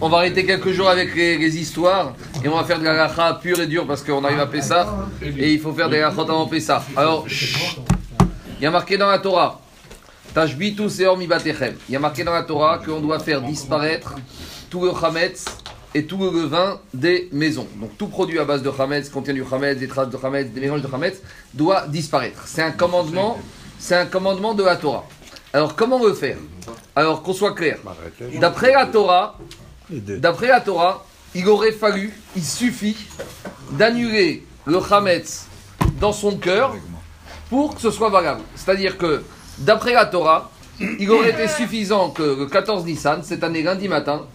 On va arrêter quelques jours avec les, histoires et on va faire de la lacha pure et dure parce qu'on arrive à Pessah et il faut faire des lachot avant Pessah. Alors, il y a marqué dans la Torah, Tashbitu seor mi batechem. Il y a marqué dans la Torah qu'on doit faire disparaître tout le chametz et tout le levain des maisons. Donc tout produit à base de chametz, contient du chametz, des traces de chametz, des mélanges de chametz, doit disparaître. C'est un commandement, c'est un commandement de la Torah. Alors comment le faire? Alors qu'on soit clair. D'après la Torah, d'après la Torah, il aurait fallu, il suffit d'annuler le chametz dans son cœur pour que ce soit valable. C'est-à-dire que d'après la Torah, il aurait été suffisant que le 14 Nissan, cette année lundi matin,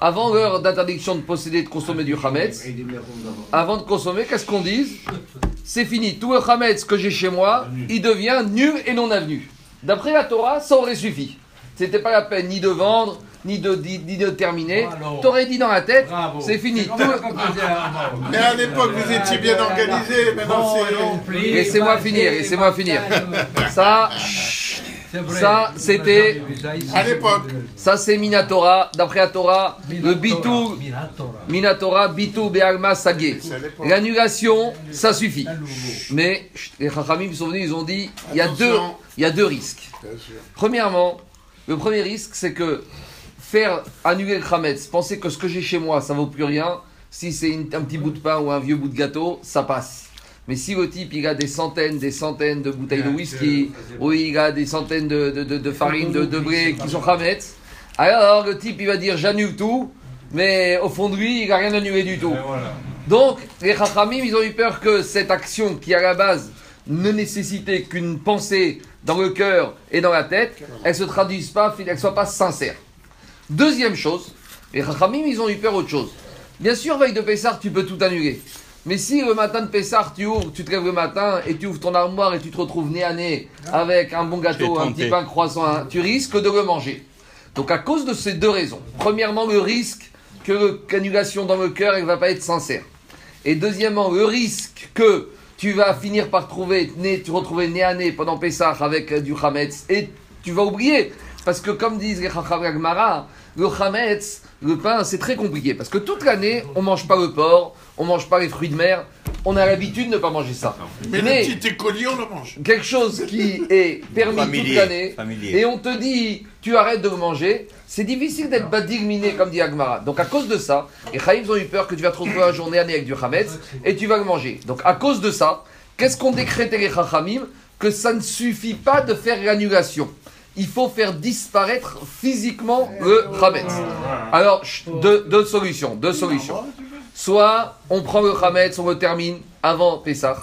avant l'heure d'interdiction de posséder et de consommer du chametz, avant de consommer, qu'est-ce qu'on dise? C'est fini. Tout le chametz que j'ai chez moi, il devient nul et non avenu. D'après la Torah, ça aurait suffi. C'était pas la peine ni de vendre, ni de, ni, ni de terminer. T'aurais dit dans la tête, c'est fini. Tout Mais à l'époque, vous étiez bien organisé. Maintenant, c'est. Laissez-moi finir, laissez-moi finir. Ça, ça, c'était- À l'époque. ça c'est Minatora. D'après la Torah, le bitou, Minatora, bitou be'alma sagé. L'annulation, ça suffit. Mais les Chachamim sont venus, ils ont dit, il y a deux, Attention. il y a deux risques. Premièrement, le premier risque, c'est que faire annuler le Khametz, penser que ce que j'ai chez moi, ça vaut plus rien, si c'est un petit bout de pain ou un vieux bout de gâteau, ça passe. Mais si le type, il a des centaines, des centaines de bouteilles de whisky, ou il a des centaines de, de, de, de farine, de, de blé qui sont Khametz, alors le type, il va dire j'annule tout, mais au fond de lui, il n'a rien annulé du tout. Donc, les Chachamim, ils ont eu peur que cette action qui, à la base, ne nécessitait qu'une pensée dans le cœur et dans la tête, elle se traduise pas, elle soit pas sincère. Deuxième chose, les Chachamim, ils ont eu peur autre chose. Bien sûr, veille de Pessah, tu peux tout annuler. Mais si le matin de Pessah, tu ouvres, tu te lèves le matin et tu ouvres ton armoire et tu te retrouves nez à nez avec un bon gâteau, un petit pain croissant, hein, tu risques de le manger. Donc à cause de ces deux raisons, premièrement le risque que l'annulation dans le cœur ne va pas être sincère. Et deuxièmement le risque que tu vas finir par trouver, te retrouver nez à nez pendant Pessah avec euh, du Hametz et tu vas oublier. Parce que comme disent les Chacham le Hametz, le pain, c'est très compliqué. Parce que toute l'année, on mange pas le porc, on mange pas les fruits de mer, on a l'habitude de ne pas manger ça. Mais, Mais- le petit écolier, on le mange. quelque chose qui est permis toute Familier, l'année, familier. et on te dit tu arrêtes de le manger, c'est difficile d'être badigminé comme dit Agmara. Donc à cause de ça, les Chaïms ont eu peur que tu vas te retrouver un journée année avec du Hametz et tu vas le manger. Donc à cause de ça, qu'est-ce qu'ont décrété les Chachamim Que ça ne suffit pas de faire l'annulation. Il faut faire disparaître physiquement le Hametz. Alors, deux solutions. Deux solutions. Soit on prend le Hametz, on le termine avant Pessah.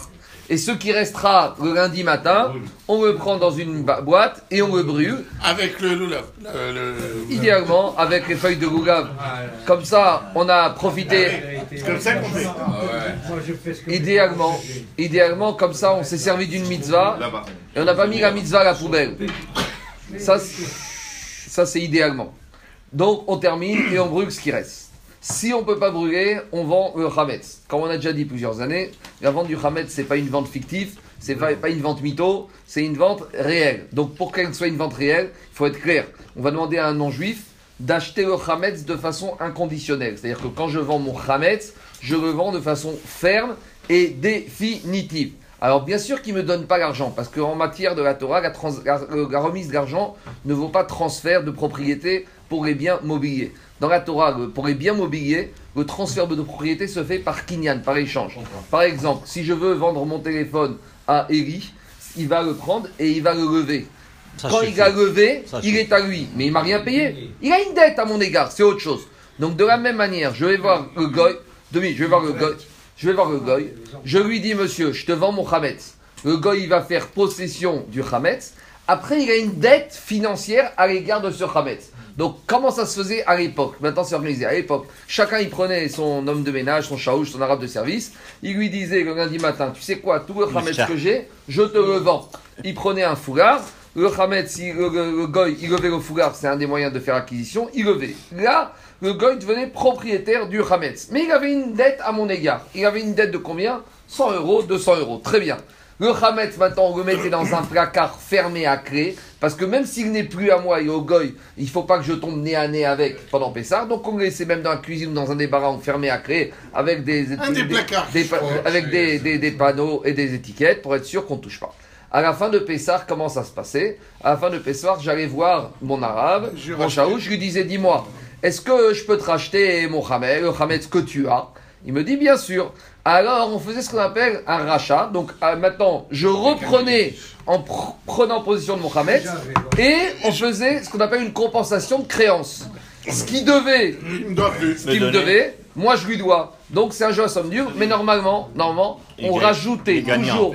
Et ce qui restera le lundi matin, on le prend dans une boîte et on le brûle, Avec le loulav. Le, le- idéalement avec les feuilles de gougave. Comme ça, on a profité, C'est comme ça qu'on fait. idéalement, idéalement, comme ça, on s'est servi d'une mitzvah et on n'a pas mis la mitzvah à la poubelle. Ça c'est idéalement. Donc, on termine et on brûle ce qui reste. Si on ne peut pas brûler, on vend le Hametz. Comme on a déjà dit plusieurs années, la vente du Hametz, ce n'est pas une vente fictive, c'est pas, pas une vente mytho, c'est une vente réelle. Donc pour qu'elle soit une vente réelle, il faut être clair. On va demander à un non-juif d'acheter le Hametz de façon inconditionnelle. C'est-à-dire que quand je vends mon Hametz, je le vends de façon ferme et définitive. Alors bien sûr qu'il ne me donne pas l'argent, parce qu'en matière de la Torah, la- la remise d'argent ne vaut pas transfert de propriété pour les biens mobiliers. Dans la Torah, pour les biens mobiliers, le transfert de propriété se fait par kinyan, par échange. Par exemple, si je veux vendre mon téléphone à Eli, il va le prendre et il va le lever. Ça Quand suffit. il a levé, Ça il suffit. est à lui, mais il m'a rien payé. Il a une dette à mon égard, c'est autre chose. Donc de la même manière, je vais voir le goy, demi, je vais voir le goy, je vais voir le goy, je lui dis monsieur, je te vends mon chametz. Le goy il va faire possession du chametz. Après, il a une dette financière à l'égard de ce chametz. Donc, comment ça se faisait à l'époque? Maintenant, c'est organisé. À l'époque, chacun il prenait son homme de ménage, son chaouche, son arabe de service. Il lui disait le lundi matin Tu sais quoi, tout le Mishka. que j'ai, je te le vends. Il prenait un foulard. Le chametz, il- le, le- le goy, il levait le foulard, c'est un des moyens de faire acquisition. Il levait. Là, le goy devenait propriétaire du chametz. Mais il avait une dette à mon égard. Il avait une dette de combien? 100 euros, 200 euros. Très bien. Le Hametz, maintenant, on le mettait dans un placard fermé à clé, parce que même s'il n'est plus à moi et au goy, il faut pas que je tombe nez à nez avec pendant Pessah. Donc on le laissait même dans la cuisine ou dans un débarras fermé à clé, avec des, des placards. des avec des, panneaux et des étiquettes pour être sûr qu'on ne touche pas. À la fin de Pessah, comment ça se passait? À la fin de Pessah, j'allais voir mon arabe, Je mon chaou, je lui disais, dis-moi, est-ce que je peux te racheter mon Hamed, le Hamed que tu as? Il me dit, bien sûr. Alors, on faisait ce qu'on appelle un rachat. Donc, euh, maintenant, je reprenais en pr- prenant position de mon Hamed et on faisait ce qu'on appelle une compensation de créance. Ce qui devait ce qu'il me devait, moi je lui dois. Donc c'est un jeu à somme dure, mais normalement, normalement, on rajoutait toujours,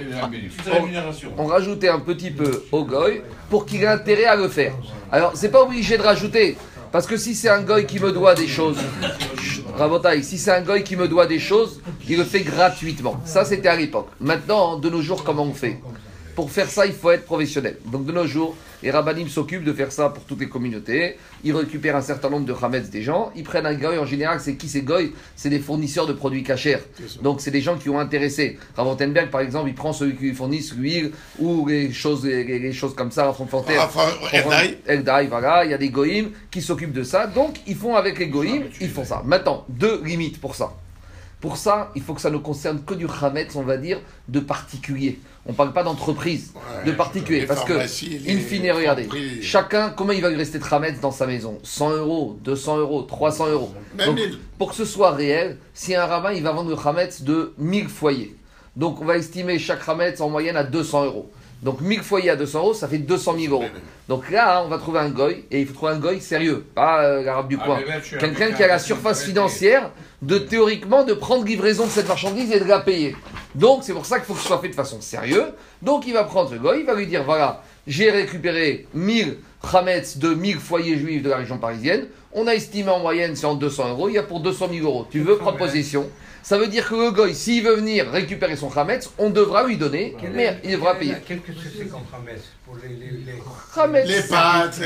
on rajoutait un petit peu au goy pour qu'il ait intérêt à le faire. Alors c'est pas obligé de rajouter, parce que si c'est un goy qui me doit des choses, Si c'est un goy qui me doit des choses, il le fait gratuitement. Ça c'était à l'époque. Maintenant, de nos jours, comment on fait? Pour faire ça, il faut être professionnel. Donc de nos jours, les rabbinim s'occupent de faire ça pour toutes les communautés. Ils récupèrent un certain nombre de chametz des gens. Ils prennent un goy. En général, c'est qui ces goy? C'est des fournisseurs de produits cachers. Donc c'est des gens qui ont intéressé. Raventenberg, par exemple, il prend celui qui lui fournissent l'huile ou les choses, les, les choses comme ça Erdai. Eldai, voilà, il y a des goïms qui s'occupent de ça. Donc, ils font avec les goïms, ils font ça. Maintenant, deux limites pour ça. Pour ça, il faut que ça ne concerne que du chametz, on va dire, de particulier. On ne parle pas d'entreprise, Ouais, de particulier. Parce que, in fine, regardez, chacun, comment il va lui rester de chametz dans sa maison? 100 euros, 200 euros, 300 euros. Donc, pour que ce soit réel, si un rabbin, il va vendre le chametz de 1000 foyers. Donc, on va estimer chaque chametz en moyenne à 200 euros. Donc, 1000 foyers à 200 euros, ça fait 200 000 euros. Donc là, on va trouver un goy, et il faut trouver un goy sérieux, pas euh, l'arabe du coin. Quelqu'un qui a la surface financière de théoriquement de prendre livraison de cette marchandise et de la payer. Donc c'est pour ça qu'il faut que ce soit fait de façon sérieuse. Donc il va prendre le goy, il va lui dire voilà, j'ai récupéré 1000 chametz de 1000 foyers juifs de la région parisienne. On a estimé en moyenne c'est en 200 euros, il y a pour 200 000 euros. Tu veux prendre possession ça veut dire que le goy, s'il veut venir récupérer son chametz, on devra lui donner, mais il devra payer. Qu'est-ce que c'est pour les, les, les... Chametz, Les pâtes.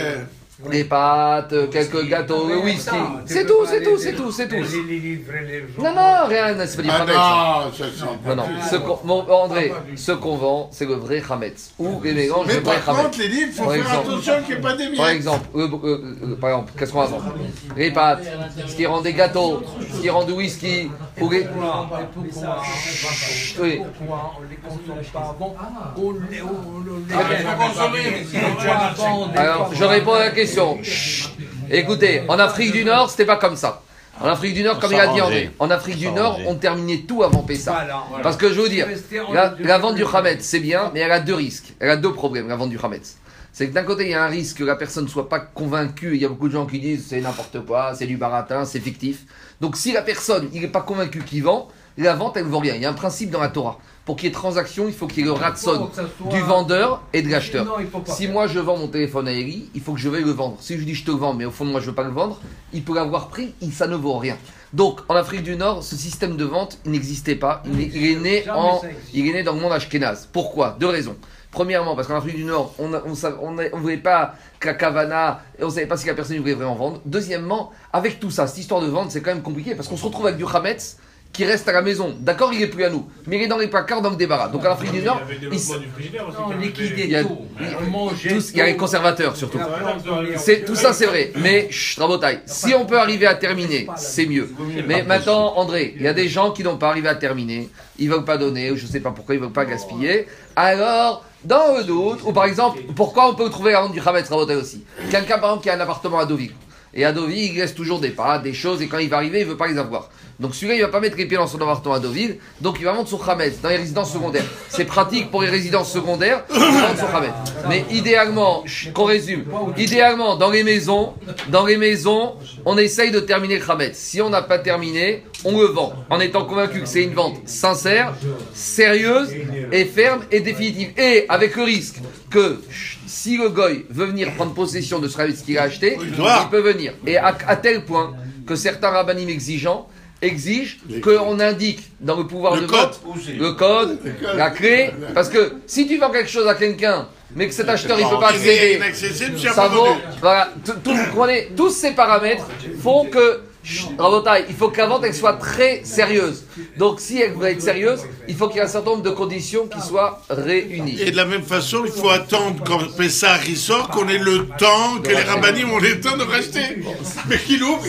les pâtes, quelques gâteaux, le whisky. C'est tout, c'est tout, c'est tout, c'est tout. Non, non, rien, c'est pas du Ah chametz. non. Non, non, ce qu'on- mon- André, ce qu'on vend, c'est le vrai Hametz. Ou les mélanges de Mais vrai par Hametz. contre, les livres, il faut Par faire exemple. attention qu'il n'y ait pas des Par miettes. exemple, euh, euh, euh, par exemple, qu'est-ce qu'on va vendre? Les pâtes, ce qui rend des gâteaux, ce qui rend du whisky, Oui. pourquoi on les consomme pas avant On les on, on les Ah, des Alors, je réponds à la question. Chut. Écoutez, en Afrique du Nord, c'était pas comme ça. En Afrique du Nord, On comme il a dit. André, en Afrique du Nord, on terminait tout avant Pessah. Voilà, voilà. Parce que je veux dire, la, vente du. Hametz, c'est bien, mais elle a deux risques. Elle a deux problèmes, la vente du Hametz. C'est que d'un côté, il y a un risque que la personne ne soit pas convaincue. Il y a beaucoup de gens qui disent c'est n'importe quoi, c'est du baratin, c'est fictif. Donc si la personne, n'est pas convaincu qu'il vend, la vente, elle ne vaut rien. Il y a un principe dans la Torah. Pour qu'il y ait transaction, il faut qu'il y ait le ratson soit- du vendeur et de l'acheteur. Si moi je vends mon téléphone à Eli, il faut que je veuille le vendre. Si je dis je te vends, mais au fond de moi je veux pas le vendre, il peut l'avoir pris, ça ne vaut rien. Donc en Afrique du Nord, ce système de vente n'existait pas. Il, est- il est né en, il est né dans le monde ashkénaze. Pourquoi? Deux raisons. Premièrement, parce qu'en Afrique du Nord, on ne on, voulait pas que la Kavana, et on savait pas si la personne voulait vraiment vendre. Deuxièmement, avec tout ça, cette histoire de vente, c'est quand même compliqué parce qu'on se retrouve avec du Hametz qui reste à la maison. D'accord, il est plus à nous, mais il est dans les placards, dans le débarras. Donc en Afrique du Nord, il, y a- tout. Il y a les conservateurs surtout. C'est, tout ça c'est vrai, mais chut, Rabotai, si on peut arriver à terminer, c'est mieux. Mais maintenant, André, il y a des gens qui n'ont pas arrivé à terminer, ils ne veulent pas donner, ou je ne sais pas pourquoi ils ne veulent pas gaspiller. Alors, dans le doute, ou par exemple, pourquoi on peut trouver la vente du Hametz Rabotai aussi? Quelqu'un par exemple qui a un appartement à Deauville, et à Deauville, il laisse toujours des pâtes, des choses, et quand il va arriver, il ne veut pas les avoir. Donc celui-là, il ne va pas mettre les pieds dans son appartement à Deauville, donc il va vendre son Hametz dans les résidences secondaires. C'est pratique pour les résidences secondaires, de vendre son Hametz. Mais idéalement, qu'on résume, idéalement, dans les maisons, dans les maisons, on essaye de terminer le Hametz. Si on n'a pas terminé, on le vend, en étant convaincu que c'est une vente sincère, sérieuse, et ferme, et définitive. Et avec le risque que si le goy veut venir prendre possession de ce Hametz qu'il a acheté, Il peut venir. Et à, à tel point que certains rabbinim exigeants exigent qu'on indique dans le pouvoir Le de code. vote le code, la clé, parce que si tu vends quelque chose à quelqu'un, mais que cet acheteur il peut pas accéder, ça vaut, voilà, tout- tout- vous comprenez, tous ces paramètres font que Rabotai, il faut que la vente elle soit très sérieuse. Donc si elle veut être sérieuse, il faut qu'il y ait un certain nombre de conditions qui soient réunies. Et de la même façon, il faut attendre quand Pessah il sort, qu'on ait le temps, que les rabbinim ont le temps de racheter. Mais qu'il ouvre